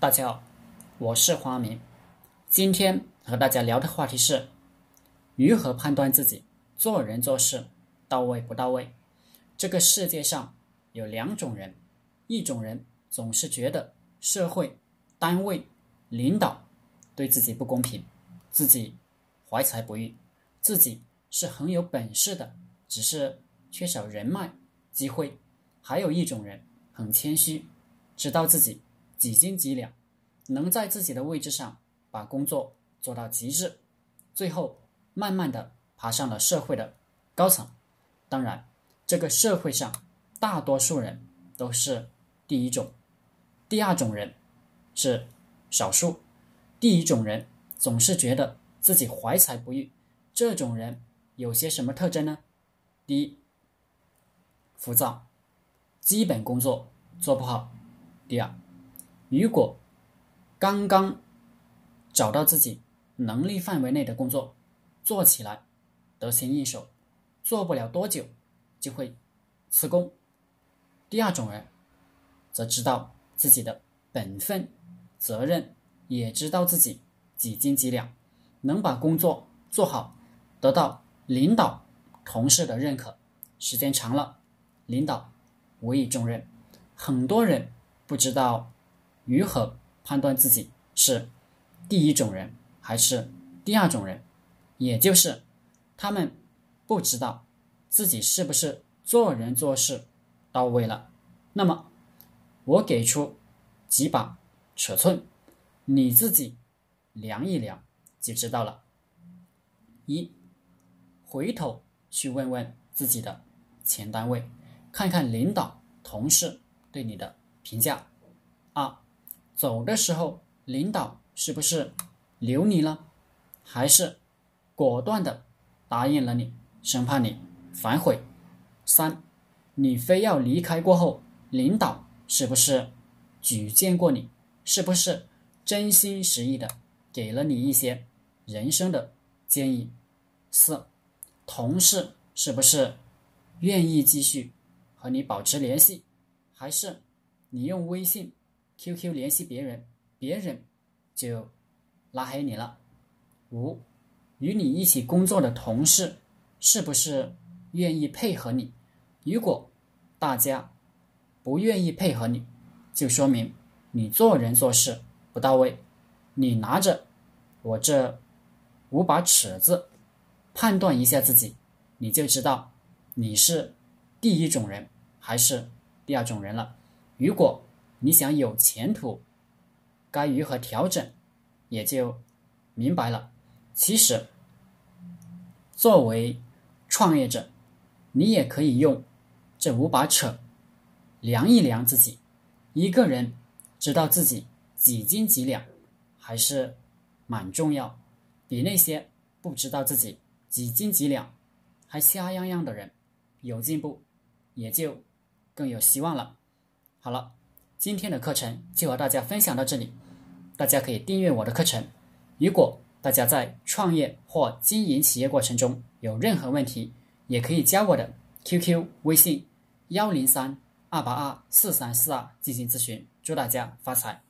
大家好，我是黄明。今天和大家聊的话题是如何判断自己做人做事到位不到位。这个世界上有两种人，一种人总是觉得社会、单位、领导对自己不公平，自己怀才不遇，自己是很有本事的，只是缺少人脉、机会。还有一种人很谦虚，知道自己。几斤几两，能在自己的位置上把工作做到极致，最后慢慢的爬上了社会的高层。当然，这个社会上大多数人都是第一种，第二种人是少数。第一种人总是觉得自己怀才不遇，这种人有些什么特征呢？第一，浮躁，基本工作做不好。第二。如果刚刚找到自己能力范围内的工作，做起来得心应手，做不了多久就会辞工。第二种人则知道自己的本分、责任，也知道自己几斤几两，能把工作做好，得到领导、同事的认可，时间长了，领导委以重任。很多人不知道。如何判断自己是第一种人还是第二种人？也就是他们不知道自己是不是做人做事到位了。那么，我给出几把尺寸，你自己量一量就知道了。一，回头去问问自己的前单位，看看领导同事对你的评价。二。走的时候，领导是不是留你了，还是果断的答应了你，生怕你反悔？三，你非要离开过后，领导是不是举荐过你？是不是真心实意的给了你一些人生的建议？四，同事是不是愿意继续和你保持联系，还是你用微信？QQ 联系别人，别人就拉黑你了。五，与你一起工作的同事是不是愿意配合你？如果大家不愿意配合你，就说明你做人做事不到位。你拿着我这五把尺子判断一下自己，你就知道你是第一种人还是第二种人了。如果你想有前途，该如何调整，也就明白了。其实，作为创业者，你也可以用这五把尺量一量自己。一个人知道自己几斤几两，还是蛮重要，比那些不知道自己几斤几两还瞎样样的人有进步，也就更有希望了。好了。今天的课程就和大家分享到这里，大家可以订阅我的课程。如果大家在创业或经营企业过程中有任何问题，也可以加我的 QQ 微信幺零三二八二四三四二进行咨询。祝大家发财！